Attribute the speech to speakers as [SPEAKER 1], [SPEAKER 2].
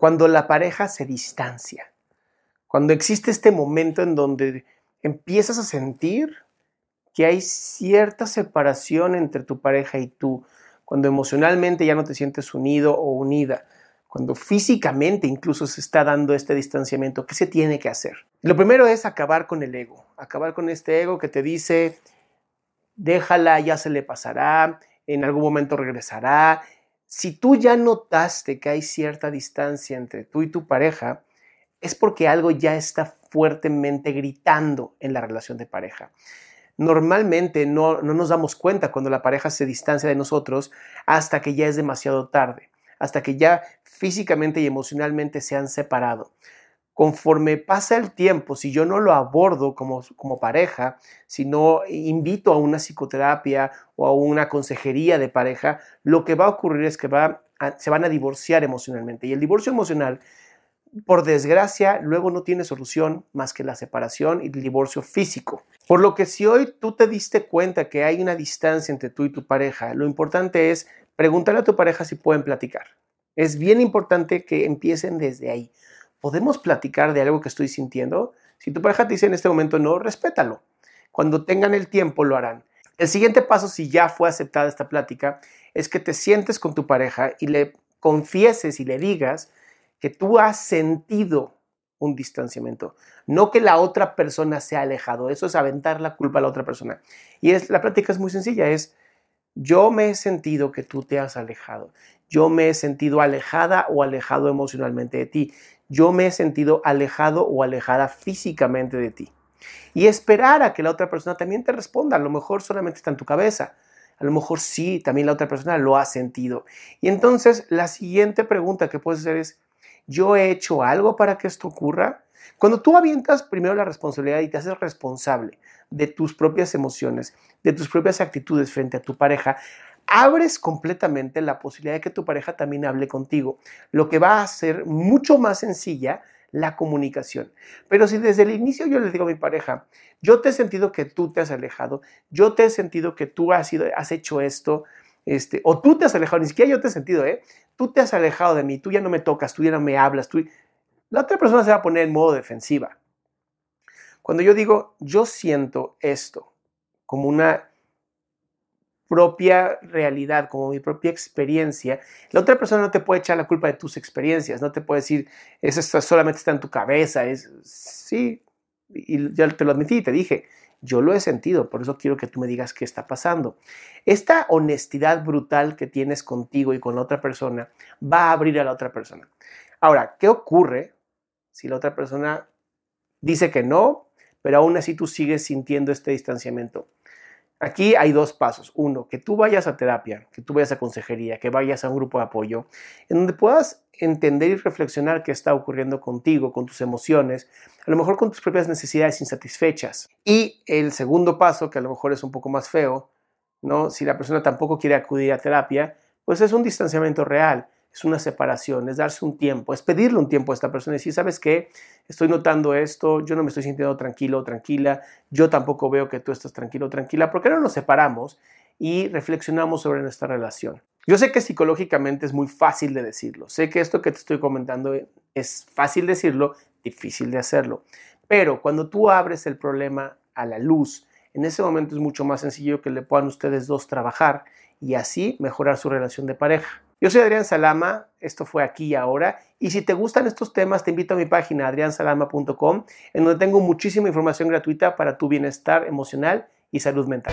[SPEAKER 1] Cuando la pareja se distancia, cuando existe este momento en donde empiezas a sentir que hay cierta separación entre tu pareja y tú, cuando emocionalmente ya no te sientes unido o unida, cuando físicamente incluso se está dando este distanciamiento, ¿qué se tiene que hacer? Lo primero es acabar con el ego, acabar con este ego que te dice, déjala, ya se le pasará, en algún momento regresará. Si tú ya notaste que hay cierta distancia entre tú y tu pareja, es porque algo ya está fuertemente gritando en la relación de pareja. Normalmente no, no, nos damos cuenta cuando la pareja se distancia de nosotros hasta que ya es demasiado tarde, hasta que ya físicamente y emocionalmente se han separado. Conforme pasa el tiempo, si yo no lo abordo como, como pareja, si no invito a una psicoterapia o a una consejería de pareja, lo que va a ocurrir es que va se van a divorciar emocionalmente. Y el divorcio emocional por desgracia, luego no tiene solución más que la separación y el divorcio físico. Por lo que si hoy tú te diste cuenta que hay una distancia entre tú y tu pareja, lo importante es preguntarle a tu pareja si pueden platicar. Es bien importante que empiecen desde ahí. ¿Podemos platicar de algo que estoy sintiendo? Si tu pareja te dice en este momento no, respétalo. Cuando tengan el tiempo lo harán. El siguiente paso, si ya fue aceptada esta plática, es que te sientes con tu pareja y le confieses y le digas que tú has sentido un distanciamiento, no que la otra persona se ha alejado. Eso es aventar la culpa a la otra persona. Y la práctica es muy sencilla, es yo me he sentido que tú te has alejado. Yo me he sentido alejada o alejado emocionalmente de ti. Yo me he sentido alejado o alejada físicamente de ti. Y esperar a que la otra persona también te responda. A lo mejor solamente está en tu cabeza. A lo mejor sí, también la otra persona lo ha sentido. Y entonces la siguiente pregunta que puedes hacer es, ¿yo he hecho algo para que esto ocurra? Cuando tú avientas primero la responsabilidad y te haces responsable de tus propias emociones, de tus propias actitudes frente a tu pareja, abres completamente la posibilidad de que tu pareja también hable contigo, lo que va a hacer mucho más sencilla la comunicación. Pero si desde el inicio yo le digo a mi pareja, yo te he sentido que tú te has alejado, yo te he sentido que tú has, sido, has hecho esto, este, o tú te has alejado, ni siquiera yo te he sentido, ¿eh? Tú te has alejado de mí, tú ya no me tocas, tú ya no me hablas, tú... La otra persona se va a poner en modo defensiva. Cuando yo digo, yo siento esto como una propia realidad, como mi propia experiencia, la otra persona no te puede echar la culpa de tus experiencias, no te puede decir, eso solamente está en tu cabeza, es, sí, y ya te lo admití te dije, yo lo he sentido, por eso quiero que tú me digas qué está pasando. Esta honestidad brutal que tienes contigo y con la otra persona va a abrir a la otra persona. Ahora, ¿qué ocurre si la otra persona dice que no, pero aún así tú sigues sintiendo este distanciamiento? Aquí hay dos pasos. Uno, que tú vayas a terapia, que tú vayas a consejería, que vayas a un grupo de apoyo, en donde puedas entender y reflexionar qué está ocurriendo contigo, con tus emociones, a lo mejor con tus propias necesidades insatisfechas. Y el segundo paso, que a lo mejor es un poco más feo, ¿no? Si la persona tampoco quiere acudir a terapia, pues es un distanciamiento real es una separación, es darse un tiempo, es pedirle un tiempo a esta persona y decir, ¿sabes qué? Estoy notando esto, yo no me estoy sintiendo tranquilo o tranquila, yo tampoco veo que tú estás tranquilo o tranquila, ¿por qué no nos separamos y reflexionamos sobre nuestra relación? Yo sé que psicológicamente es muy fácil de decirlo, sé que esto que te estoy comentando es fácil decirlo, difícil de hacerlo, pero cuando tú abres el problema a la luz, en ese momento es mucho más sencillo que le puedan ustedes dos trabajar y así mejorar su relación de pareja. Yo soy Adrián Salama, esto fue aquí y ahora, y si te gustan estos temas te invito a mi página adriansalama.com, en donde tengo muchísima información gratuita para tu bienestar emocional y salud mental.